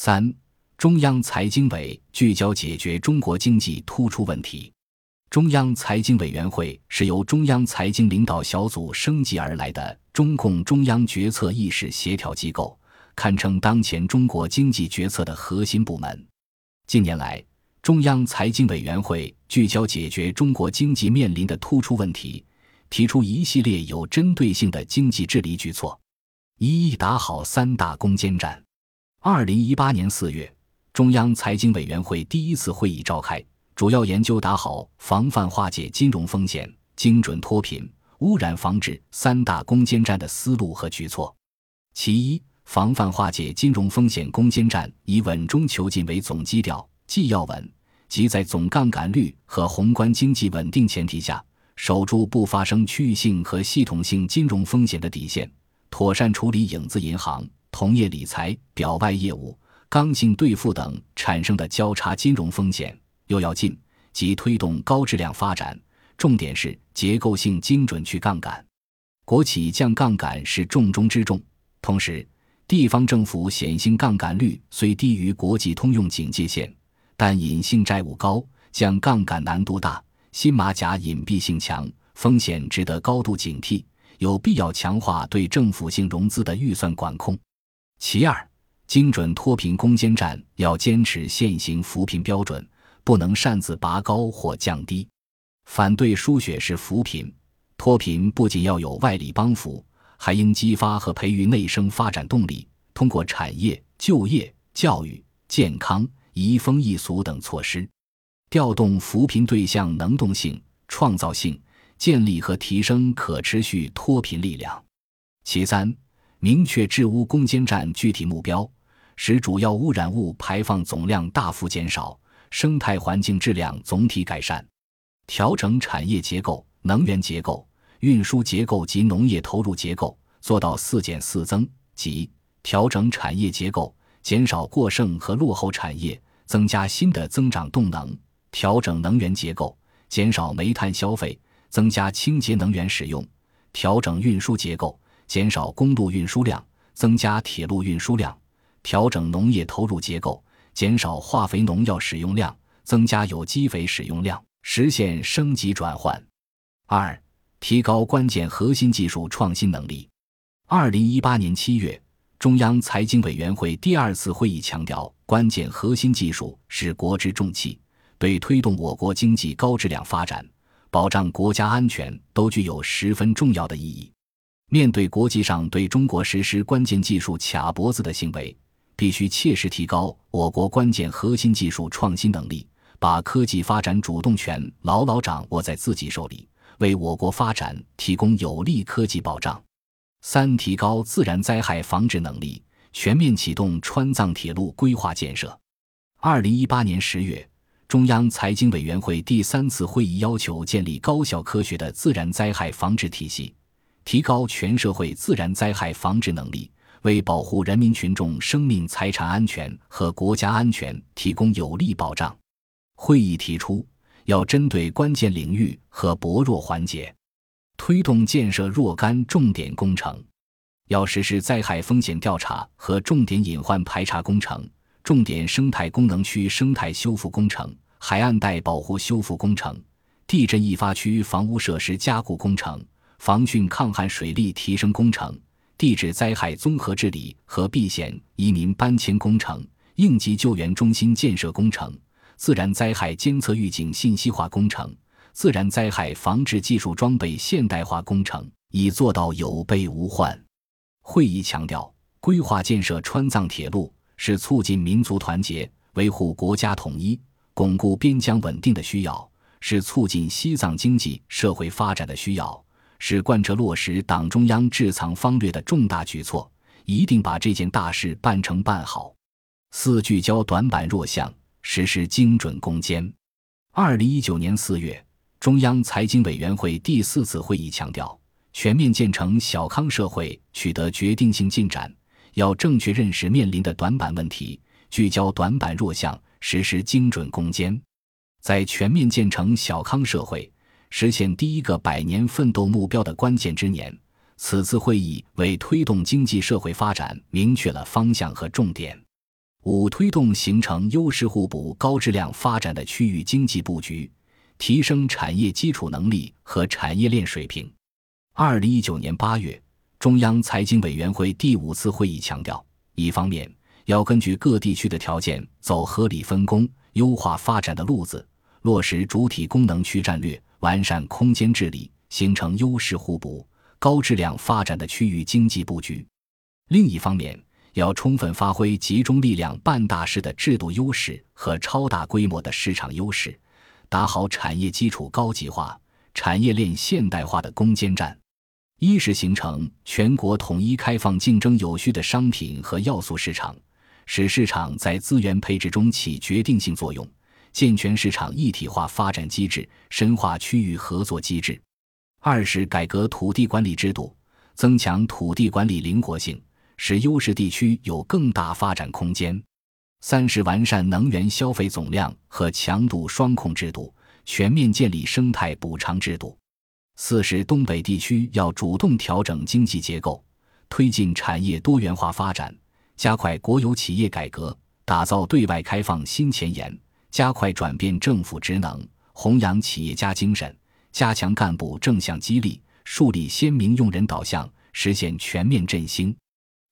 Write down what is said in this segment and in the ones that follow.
三、中央财经委聚焦解决中国经济突出问题。中央财经委员会是由中央财经领导小组升级而来的中共中央决策意识协调机构，堪称当前中国经济决策的核心部门。近年来，中央财经委员会聚焦解决中国经济面临的突出问题，提出一系列有针对性的经济治理举措，一一打好三大攻坚战。二零一八年四月，中央财经委员会第一次会议召开，主要研究打好防范化解金融风险、精准脱贫、污染防治三大攻坚战的思路和举措。其一，防范化解金融风险攻坚战以稳中求进为总基调，既要稳，即在总杠杆率和宏观经济稳定前提下，守住不发生区域性和系统性金融风险的底线，妥善处理影子银行。同业理财、表外业务、刚性兑付等产生的交叉金融风险，又要进，即推动高质量发展，重点是结构性精准去杠杆。国企降杠杆是重中之重，同时，地方政府显性杠杆率虽低于国际通用警戒线，但隐性债务高，降杠杆难度大，新马甲隐蔽性强，风险值得高度警惕，有必要强化对政府性融资的预算管控。其二，精准脱贫攻坚战要坚持现行扶贫标准，不能擅自拔高或降低。反对输血式扶贫，脱贫不仅要有外力帮扶，还应激发和培育内生发展动力，通过产业、就业、教育、健康、移风易俗等措施，调动扶贫对象能动性、创造性，建立和提升可持续脱贫力量。其三。明确治污攻坚战具体目标，使主要污染物排放总量大幅减少，生态环境质量总体改善。调整产业结构、能源结构、运输结构及农业投入结构，做到四减四增，即调整产业结构，减少过剩和落后产业，增加新的增长动能；调整能源结构，减少煤炭消费，增加清洁能源使用；调整运输结构。减少公路运输量，增加铁路运输量；调整农业投入结构，减少化肥农药使用量，增加有机肥使用量，实现升级转换。二、提高关键核心技术创新能力。二零一八年七月，中央财经委员会第二次会议强调，关键核心技术是国之重器，对推动我国经济高质量发展、保障国家安全都具有十分重要的意义。面对国际上对中国实施关键技术卡脖子的行为，必须切实提高我国关键核心技术创新能力，把科技发展主动权牢牢掌握在自己手里，为我国发展提供有力科技保障。三、提高自然灾害防治能力，全面启动川藏铁路规划建设。二零一八年十月，中央财经委员会第三次会议要求建立高效科学的自然灾害防治体系。提高全社会自然灾害防治能力，为保护人民群众生命财产安全和国家安全提供有力保障。会议提出，要针对关键领域和薄弱环节，推动建设若干重点工程。要实施灾害风险调查和重点隐患排查工程、重点生态功能区生态修复工程、海岸带保护修复工程、地震易发区房屋设施加固工程。防汛抗旱水利提升工程、地质灾害综合治理和避险移民搬迁工程、应急救援中心建设工程、自然灾害监测预警信息化工程、自然灾害防治技术装备现代化工程，以做到有备无患。会议强调，规划建设川藏铁路是促进民族团结、维护国家统一、巩固边疆稳定的需要，是促进西藏经济社会发展的需要。是贯彻落实党中央治藏方略的重大举措，一定把这件大事办成办好。四聚焦短板弱项，实施精准攻坚。二零一九年四月，中央财经委员会第四次会议强调，全面建成小康社会取得决定性进展，要正确认识面临的短板问题，聚焦短板弱项，实施精准攻坚。在全面建成小康社会。实现第一个百年奋斗目标的关键之年，此次会议为推动经济社会发展明确了方向和重点。五、推动形成优势互补、高质量发展的区域经济布局，提升产业基础能力和产业链水平。二零一九年八月，中央财经委员会第五次会议强调，一方面要根据各地区的条件，走合理分工、优化发展的路子，落实主体功能区战略，完善空间治理，形成优势互补、高质量发展的区域经济布局；另一方面，要充分发挥集中力量办大事的制度优势和超大规模的市场优势，打好产业基础高级化、产业链现代化的攻坚战。一是形成全国统一、开放、竞争有序的商品和要素市场，使市场在资源配置中起决定性作用，健全市场一体化发展机制，深化区域合作机制。二是改革土地管理制度，增强土地管理灵活性。使优势地区有更大发展空间。三是完善能源消费总量和强度双控制度，全面建立生态补偿制度。四是东北地区要主动调整经济结构，推进产业多元化发展，加快国有企业改革，打造对外开放新前沿，加快转变政府职能，弘扬企业家精神，加强干部正向激励，树立鲜明用人导向，实现全面振兴。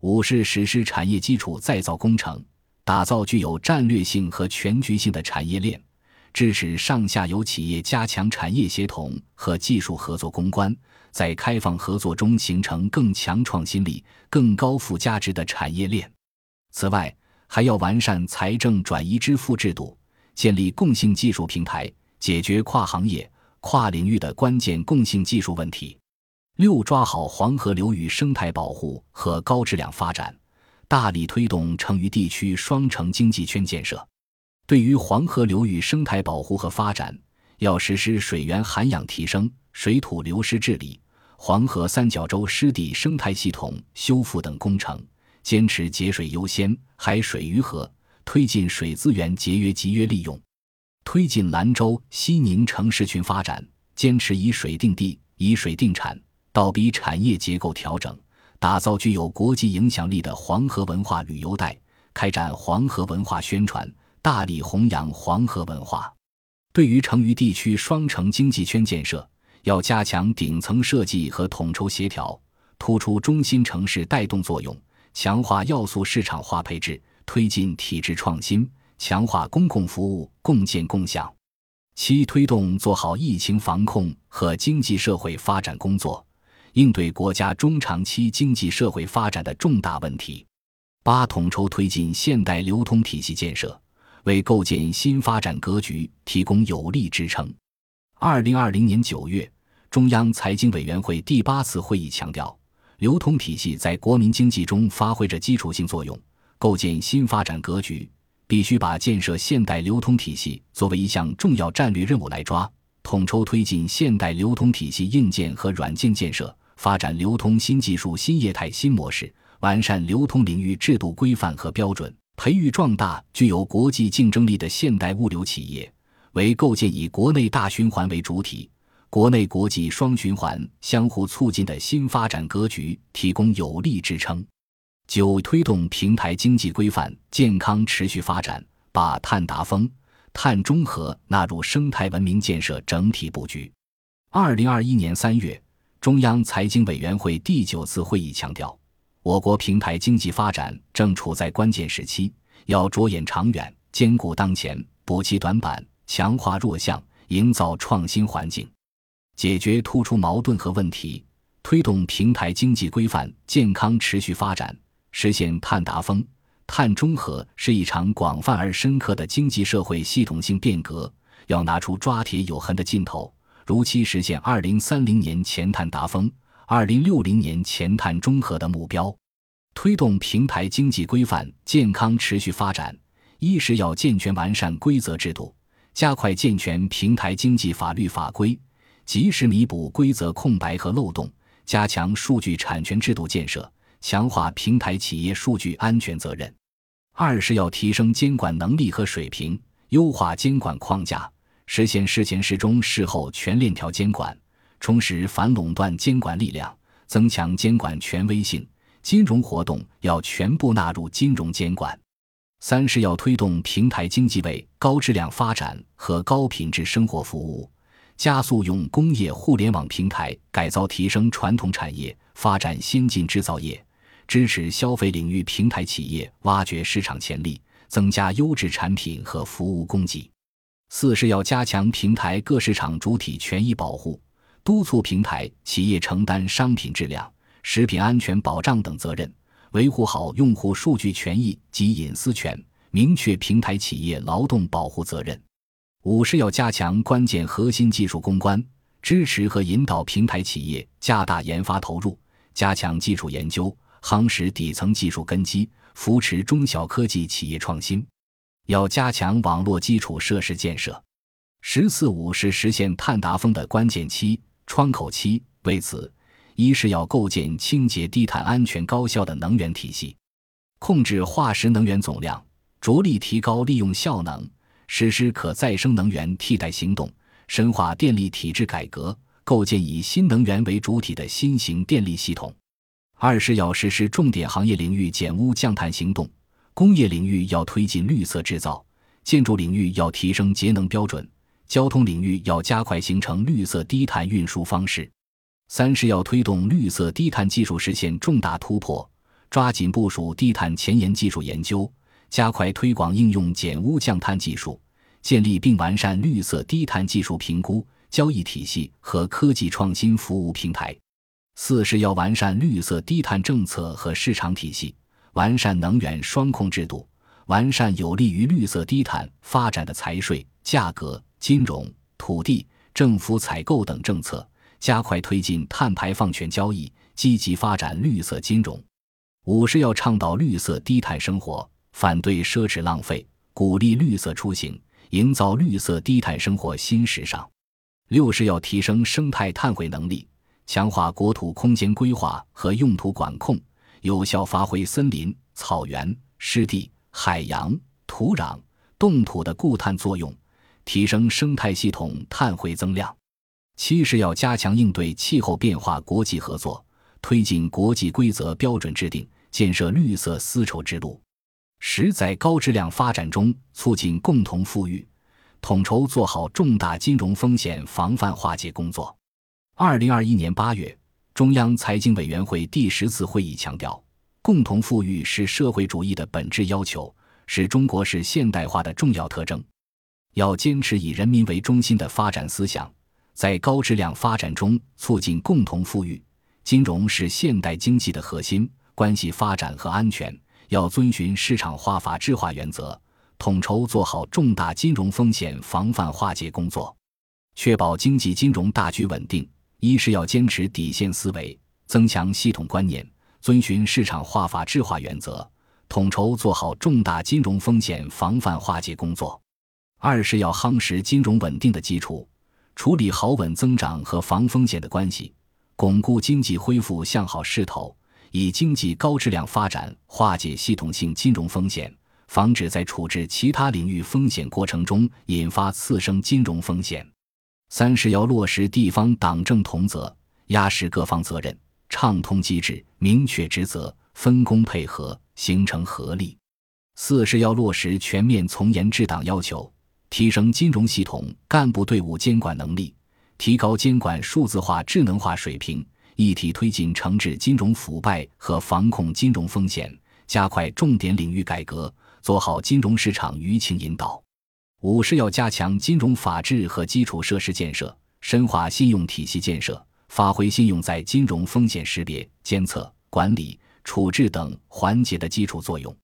五是实施产业基础再造工程，打造具有战略性和全局性的产业链，支持上下游企业加强产业协同和技术合作攻关，在开放合作中形成更强创新力、更高附加值的产业链。此外，还要完善财政转移支付制度，建立共性技术平台，解决跨行业、跨领域的关键共性技术问题。六抓好黄河流域生态保护和高质量发展，大力推动成渝地区双城经济圈建设。对于黄河流域生态保护和发展，要实施水源涵养提升、水土流失治理、黄河三角洲湿地生态系统修复等工程，坚持节水优先、海水于河，推进水资源节约集约利用，推进兰州、西宁城市群发展，坚持以水定地、以水定产。倒逼产业结构调整，打造具有国际影响力的黄河文化旅游带，开展黄河文化宣传，大力弘扬黄河文化。对于成渝地区双城经济圈建设，要加强顶层设计和统筹协调，突出中心城市带动作用，强化要素市场化配置，推进体制创新，强化公共服务共建共享。七、推动做好疫情防控和经济社会发展工作。应对国家中长期经济社会发展的重大问题。八、统筹推进现代流通体系建设，为构建新发展格局提供有力支撑。二零二零年九月，中央财经委员会第八次会议强调，流通体系在国民经济中发挥着基础性作用，构建新发展格局，必须把建设现代流通体系作为一项重要战略任务来抓，统筹推进现代流通体系硬件和软件建设。发展流通新技术、新业态、新模式，完善流通领域制度规范和标准，培育壮大具有国际竞争力的现代物流企业，为构建以国内大循环为主体、国内国际双循环相互促进的新发展格局提供有力支撑。九、推动平台经济规范健康持续发展，把碳达峰、碳中和纳入生态文明建设整体布局。二零二一年三月。中央财经委员会第九次会议强调，我国平台经济发展正处在关键时期，要着眼长远，兼顾当前，补齐短板，强化弱项，营造创新环境，解决突出矛盾和问题，推动平台经济规范健康持续发展，实现碳达峰、碳中和，是一场广泛而深刻的经济社会系统性变革，要拿出抓铁有痕的劲头。如期实现二零三零年前碳达峰、二零六零年前碳中和的目标，推动平台经济规范健康持续发展。一是要健全完善规则制度，加快健全平台经济法律法规，及时弥补规则空白和漏洞，加强数据产权制度建设，强化平台企业数据安全责任。二是要提升监管能力和水平，优化监管框架。实现事前、事中、事后全链条监管，充实反垄断监管力量，增强监管权威性。金融活动要全部纳入金融监管。三是要推动平台经济为高质量发展和高品质生活服务，加速用工业互联网平台改造提升传统产业，发展先进制造业，支持消费领域平台企业挖掘市场潜力，增加优质产品和服务供给。四是要加强平台各市场主体权益保护，督促平台企业承担商品质量、食品安全保障等责任。维护好用户数据权益及隐私权，明确平台企业劳动保护责任。五是要加强关键核心技术攻关，支持和引导平台企业加大研发投入，加强基础研究，夯实底层技术根基，扶持中小科技企业创新。要加强网络基础设施建设。十四五是实现碳达峰的关键期、窗口期。为此。一是要构建清洁、低碳、安全、高效的能源体系，控制化石能源总量，着力提高利用效能，实施可再生能源替代行动，深化电力体制改革，构建以新能源为主体的新型电力系统。二是要实施重点行业领域减污降碳行动，工业领域要推进绿色制造，建筑领域要提升节能标准，交通领域要加快形成绿色低碳运输方式。三是要推动绿色低碳技术实现重大突破，抓紧部署低碳前沿技术研究，加快推广应用减污降碳技术，建立并完善绿色低碳技术评估交易体系和科技创新服务平台。四是要完善绿色低碳政策和市场体系，完善能源双控制度，完善有利于绿色低碳发展的财税、价格、金融、土地、政府采购等政策。加快推进碳排放权交易，积极发展绿色金融。五是要倡导绿色低碳生活，反对奢侈浪费，鼓励绿色出行，营造绿色低碳生活新时尚。六是要提升生态碳汇能力，强化国土空间规划和用途管控，有效发挥森林、草原、湿地、海洋、土壤、冻土的固碳作用，提升生态系统碳汇增量。七是要加强应对气候变化国际合作，推进国际规则标准制定，建设绿色丝绸之路。十在高质量发展中促进共同富裕，统筹做好重大金融风险防范化解工作。二零二一年八月，中央财经委员会第十次会议强调，共同富裕是社会主义的本质要求，是中国式现代化的重要特征，要坚持以人民为中心的发展思想。在高质量发展中促进共同富裕，金融是现代经济的核心，关系发展和安全。要遵循市场化、法治化原则，统筹做好重大金融风险防范化解工作，确保经济金融大局稳定。一是要坚持底线思维，增强系统观念，遵循市场化、法治化原则，统筹做好重大金融风险防范化解工作。二是要夯实金融稳定的基础。处理好稳增长和防风险的关系，巩固经济恢复向好势头，以经济高质量发展化解系统性金融风险，防止在处置其他领域风险过程中引发次生金融风险。三是要落实地方党政同责，压实各方责任，畅通机制，明确职责，分工配合，形成合力。四是要落实全面从严治党要求。提升金融系统干部队伍监管能力，提高监管数字化、智能化水平，一体推进惩治金融腐败和防控金融风险，加快重点领域改革，做好金融市场舆情引导。五是要加强金融法治和基础设施建设，深化信用体系建设，发挥信用在金融风险识别、监测、管理、处置等环节的基础作用。